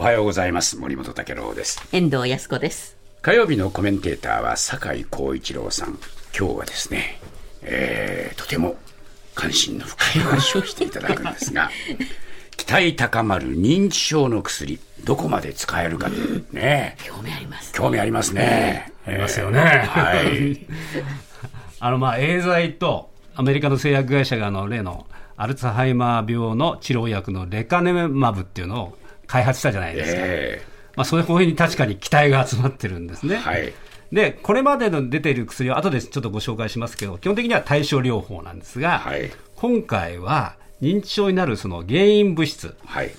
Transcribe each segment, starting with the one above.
おはようございます。森本武郎です。遠藤康子です。火曜日のコメンテーターは酒井光一郎さん。今日はですね、えー、とても関心の深い 話をしていただくんですが期待高まる認知症の薬どこまで使えるかというね。興味あります興味ありますね、ありますよね。はい。あの、まあ、エーザイとアメリカの製薬会社があの例のアルツハイマー病の治療薬のレカネマブっていうのを開発したじゃないですか。えまあ、そういう方に確かに期待が集まってるんですね。ーはいで、これまでの出ている薬は後でちょっとご紹介しますけど、基本的には対症療法なんですが、はい今回は認知症になるその原因物質、はい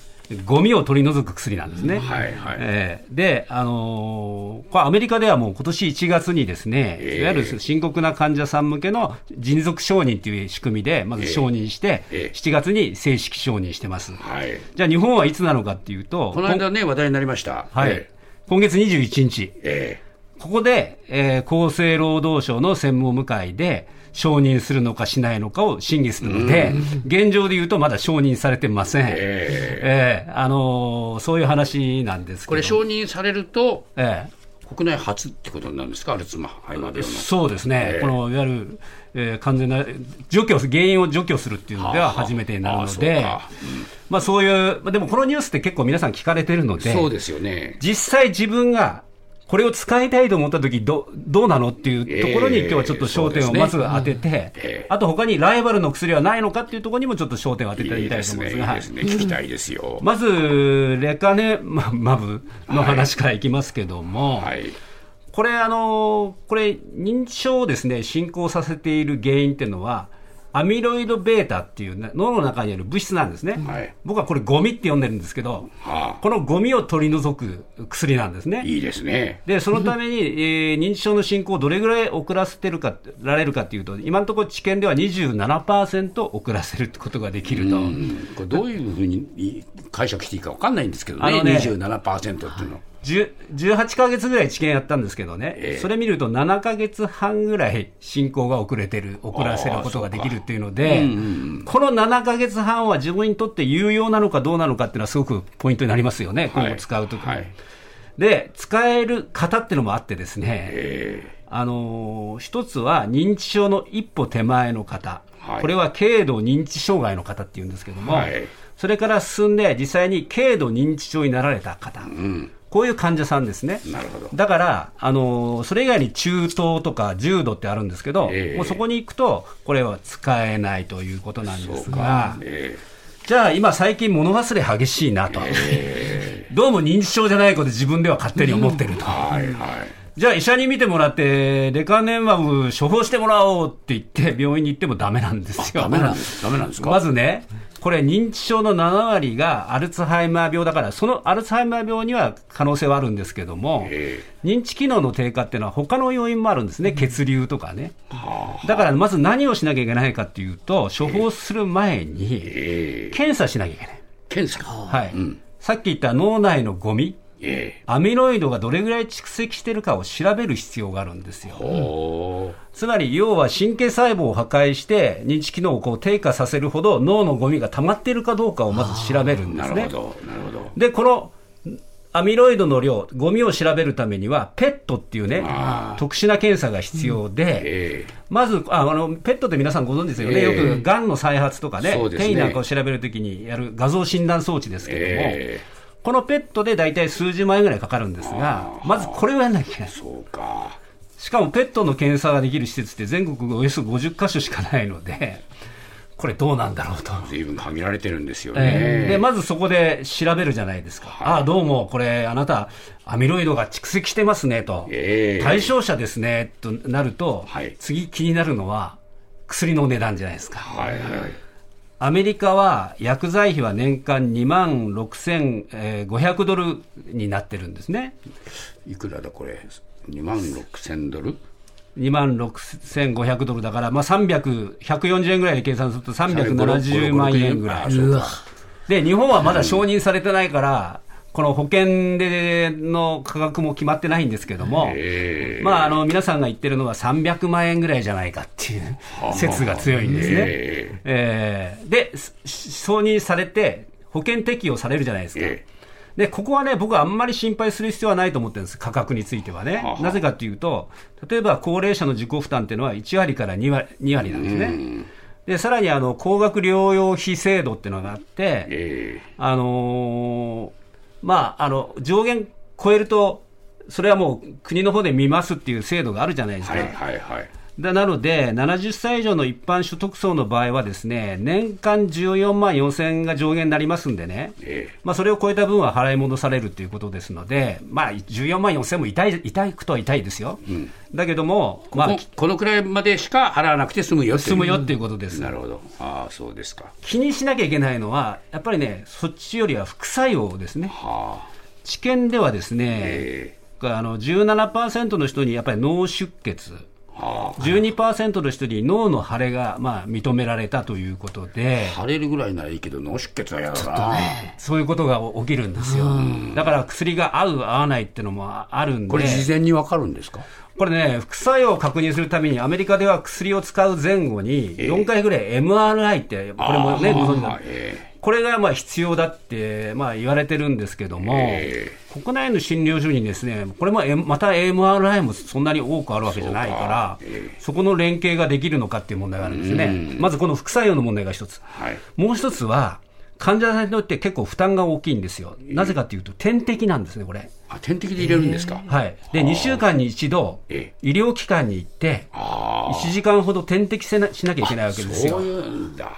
ゴミを取り除く薬なんですね。はいはい。えーで、あのーこれアメリカではもう今年1月にですね、ええ。いわゆる深刻な患者さん向けの迅速承認という仕組みで、まず承認して、ええ。7月に正式承認してます。はい。じゃあ日本はいつなのかっていうと、この間ね話題になりました。はい、え今月21日、ーえ。ここで、えー厚生労働省の専門部会で承認するのかしないのかを審議するので、現状で言うとまだ承認されてません。ーえ。ええ。あのーそういう話なんですけど。ーこれ承認されるとえ国内初ってことになるんですか？アルツハイマー病そうですね、ええ。このいわゆる、えー完全な除去、原因を除去するっていうのでは初めてになるので、ああそうか。まあ、そういう、まあ、でもこのニュースって結構皆さん聞かれてるので、そうですよね。実際自分がこれを使いたいと思ったときど、どうなのっていうところに、ええ今日はちょっと焦点をまず当てて、ええあと他にライバルの薬はないのかっていうところにもちょっと焦点を当ててみたいといいです思いいですね。聞きたいですよ。まず、レカネマブの話からいきますけども、はい。これ、あのこれ、認知症をですね、進行させている原因っていうのは、アミロイド β っていう、ね、脳の中にある物質なんですね。はい僕はこれゴミって呼んでるんですけど、はこのゴミを取り除く薬なんですねあ。いいですねで、そのために、えー認知症の進行をどれぐらい遅らせてるか、られるかっていうと、今のところ治験では27%遅らせることができると。うんこれどういうふうに解釈していいか分かんないんですけどねあのね27%っていうの10 18ヶ月ぐらい治験やったんですけどね、ええ。それ見ると7ヶ月半ぐらい進行が遅れてる、遅らせることができるっていうので、この7ヶ月半は自分にとって有用なのかどうなのかっていうのはすごくポイントになりますよね、今後使うときに、はい。で、使える方っていうのもあってですね、えあのー一つは認知症の一歩手前の方、はい。これは軽度認知障害の方っていうんですけども、はいそれから進んで実際に軽度認知症になられた方、ーうんこういう患者さんですね。なるほど。だから、あのーそれ以外に中等とか重度ってあるんですけど、ええ。もうそこに行くと、これは使えないということなんですが、えじゃあ今最近物忘れ激しいなと。どうも認知症じゃないこと自分では勝手に思ってると。ーはいはい。じゃあ医者に見てもらって、レカネマブ処方してもらおうって言って、病院に行ってもダメなんですよ。ダメなんです。ダメなんですか？まずね、これ認知症の7割がアルツハイマー病だから、そのアルツハイマー病には可能性はあるんですけども、え認知機能の低下っていうのは他の要因もあるんですね。血流とかね。だからまず何をしなきゃいけないかっていうと、処方する前にえー検査しなきゃいけない。検査はい。うんさっき言った脳内のゴミ、えアミロイドがどれぐらい蓄積してるかを調べる必要があるんですよ。つまり、要は神経細胞を破壊して、認知機能をこう低下させるほど脳のゴミが溜まっているかどうかをまず調べるんですね。なるほどなるほど。で、このアミロイドの量、ゴミを調べるためには、ペットっていうねあ、特殊な検査が必要で、えまずああの、ペットって皆さんご存知ですよね、ええ。よくがんの再発とかね転移なんかを調べるときにやる画像診断装置ですけれども、えこのペットで大体数十万円ぐらいかかるんですが、まずこれをやらなきゃいけないー、。そうかしかもペットの検査ができる施設って全国およそ50箇所しかないので、これどうなんだろうと。随分限られてるんですよねええで、まずそこで調べるじゃないですか。ああ、どうも、これ、あなた、アミロイドが蓄積してますね、と。ええ対象者ですね、となると、はい次気になるのは、薬の値段じゃないですか。はいはいアメリカは薬剤費は年間2万6500ドルになってるんですね。いくらだこれ？2万6千ドル？2万6500ドルだから、まあ、300、140円ぐらいで計算すると370万円ぐらい。で、日本はまだ承認されてないから、この保険での価格も決まってないんですけども、ええまあ、あの皆さんが言ってるのは300万円ぐらいじゃないかっていう説が強いんですね。ええーで、す承認されて、保険適用されるじゃないですか。えで、ここはね、僕はあんまり心配する必要はないと思ってるんです、価格についてはね。ははなぜかっていうと、例えば高齢者の自己負担っていうのは1割から2割 ,2 割なんですね。で、さらにあの、高額療養費制度っていうのがあって、えあのーまあ、あの、上限超えると、それはもう国の方で見ますっていう制度があるじゃないですか。はいはいはい。でなので、70歳以上の一般所得層の場合はですね、年間14万4000円が上限になりますんでね、えまあ、それを超えた分は払い戻されるということですので、まあ、14万4000も痛い痛くとは痛いですよ、だけども、まあここ、このくらいまでしか払わなくて済むよっていう済むよっていうことです。なるほど。ああ、そうですか。気にしなきゃいけないのは、やっぱりね、そっちよりは副作用ですね。はあ。治験ではですね、えあの17%の人にやっぱり脳出血、はあ。12%の人に脳の腫れがまあ認められたということで、腫れるぐらいならいいけど、脳出血はやだな。そういうことが起きるんですよ。だから薬が合う、合わないっていうのもあるんで、これ事前にわかるんですか？これね、副作用を確認するために、アメリカでは薬を使う前後に、ええ。4回ぐらい MRI って、これもね、ご存知だえこれがまあ必要だってまあ言われてるんですけども、え国内の診療所にですね、これもまた MRI もそんなに多くあるわけじゃないから、そええそこの連携ができるのかっていう問題があるんですね。まずこの副作用の問題が一つ。はい。もう一つは、患者さんにとって結構負担が大きいんですよ。なぜかというと、点滴なんですね、これ。あ、点滴で入れるんですか？はい。で、2週間に一度、え医療機関に行って、ああ。1時間ほど点滴せなしなきゃいけないわけですよそう。いうんだ。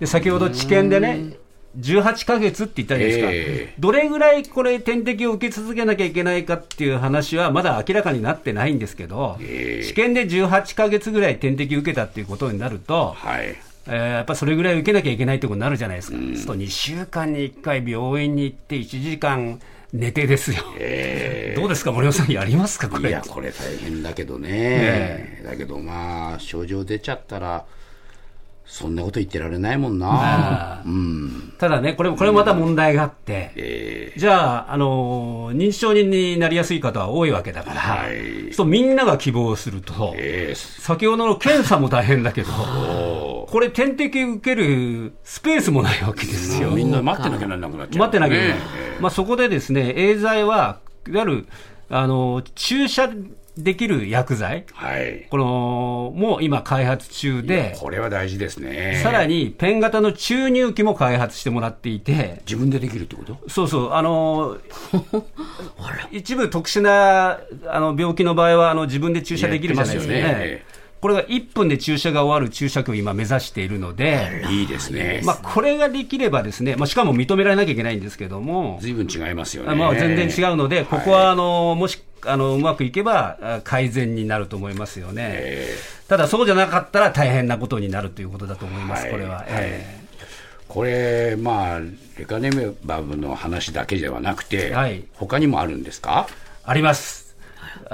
で、先ほど治験でね、18ヶ月って言ったじゃないですか。えどれぐらいこれ点滴を受け続けなきゃいけないかっていう話はまだ明らかになってないんですけど、ええ治験で18ヶ月ぐらい点滴受けたっていうことになると、はい。えーやっぱそれぐらい受けなきゃいけないってことになるじゃないですか。そうすると2週間に1回病院に行って1時間寝てですよ。えどうですか、森尾さん、やりますか、これ。いや、これ大変だけどね。えだけどまあ、症状出ちゃったら、そんなこと言ってられないもんな。あうん。ただね、これもこれもまた問題があって、えじゃあ、あのー認知症になりやすい方は多いわけだから、はいそうみんなが希望するとー、、え先ほどの検査も大変だけど、ーこれ、点滴受けるスペースもないわけですよ。みんな待ってなきゃならなくなっちゃう、待ってなきゃいけないね。まあ、そこでですね、エーザイは、いわゆる、あの、注射できる薬剤、はい。この、もう今開発中で、これは大事ですね。さらにペン型の注入器も開発してもらっていて、自分でできるってこと？そうそう、あの 一部特殊なあの病気の場合はあの自分で注射できるじゃないですかね。これが1分で注射が終わる注射器を今目指しているので、いいですね。まあ、これができればですね、まあ、しかも認められなきゃいけないんですけども、随分違いますよね。まあ、全然違うので、ここはあのもしあのうまくいけばあ改善になると思いますよね。えただ、そうじゃなかったら大変なことになるということだと思います、はいこれは。はいえーこれ、まあ、レカネマブの話だけではなくて、はい他にもあるんですか？ーあります。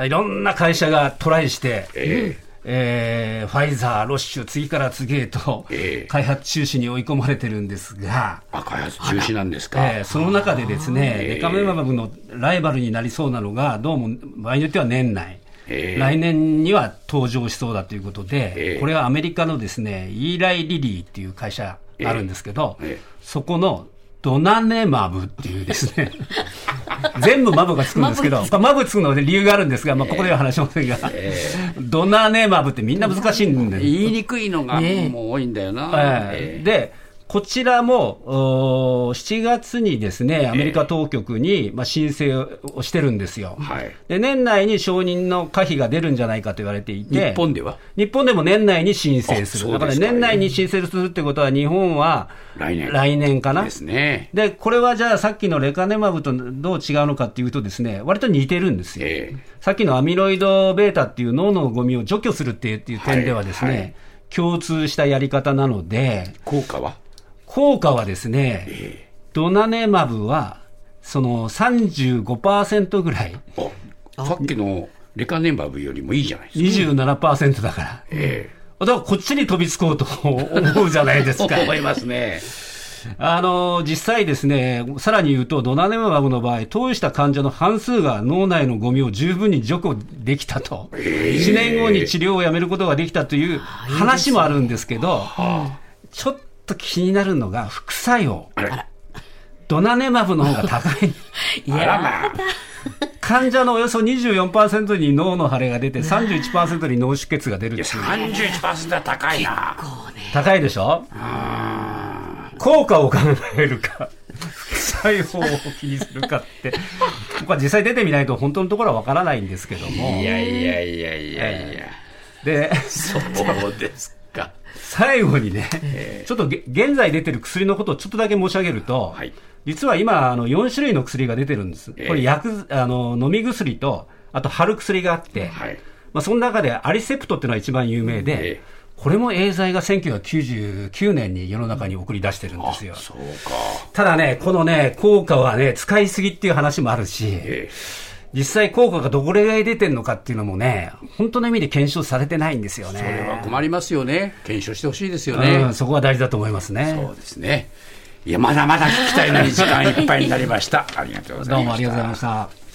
いろんな会社がトライして、ええーファイザー、ロッシュ、次から次へとええ。開発中止に追い込まれてるんですが、あ、開発中止なんですか？えーその中でですね、ええ。レカメマブのライバルになりそうなのが、どうも場合によっては年内、ええ。来年には登場しそうだということで、ええ。これはアメリカのですね、イーライ・リリーっていう会社があるんですけど、そこのドナネマブっていうですね、全部マブがつくんですけど、まあマブつくので理由があるんですが、まあ、ここでは話しませんが、ドナネマブってみんな難しいんで、言いにくいのがもう多いんだよな。え。ええ。で、こちらもおー7月にですね、アメリカ当局に、まあ、申請をしてるんですよ。はいで、年内に承認の可否が出るんじゃないかと言われていて、日本では？日本でも年内に申請する。だから年内に申請するってことは、日本は来年来年かな。ですね。で、これはじゃあさっきのレカネマブとどう違うのかっていうとですね、割と似てるんですよ。ええさっきのアミロイド β っていう脳のゴミを除去するっていうっていう点ではですね、はいはい共通したやり方なので、効果は？効果はですね、ドナネマブは、その35%ぐらい、あさっきのレカネマブよりもいいじゃないですか。27%だから。えだからこっちに飛びつこうと 思うじゃないですえか。思いますね。あの、実際ですね、さらに言うと、ドナネマブの場合、投与した患者の半数が脳内のゴミを十分に除去できたと。1年後に治療をやめることができたという話もあるんですけど、ちょっと気になるのが副作用。ドナネマブの方が高い。あらまあ。患者のおよそ24%に脳の腫れが出て、31%に脳出血が出るっていう31%は高いな。高いでしょ？効果を考えるか、副作用を気にするかって、僕は実際出てみないと本当のところはわからないんですけども。いやいやいやいやいや。で、そうですか。最後にね、ちょっとげ現在出てる薬のことをちょっとだけ申し上げると、はい実は今、あの4種類の薬が出てるんです。ええこれ薬、あの飲み薬と、あと貼る薬があって、はいまあ、その中でアリセプトっていうのが一番有名で、ええこれもエーザイが1999年に世の中に送り出してるんですよ。そうか。ただね、このね、効果はね、使いすぎっていう話もあるし、え実際効果がどれぐらい出てるのかっていうのもね、本当の意味で検証されてないんですよね。それは困りますよね。検証してほしいですようねん、。そこは大事だと思いますね。そうですね。いや、まだまだ聞きたいのに時間いっぱいになりました。ありがとうございました。どうもありがとうございました。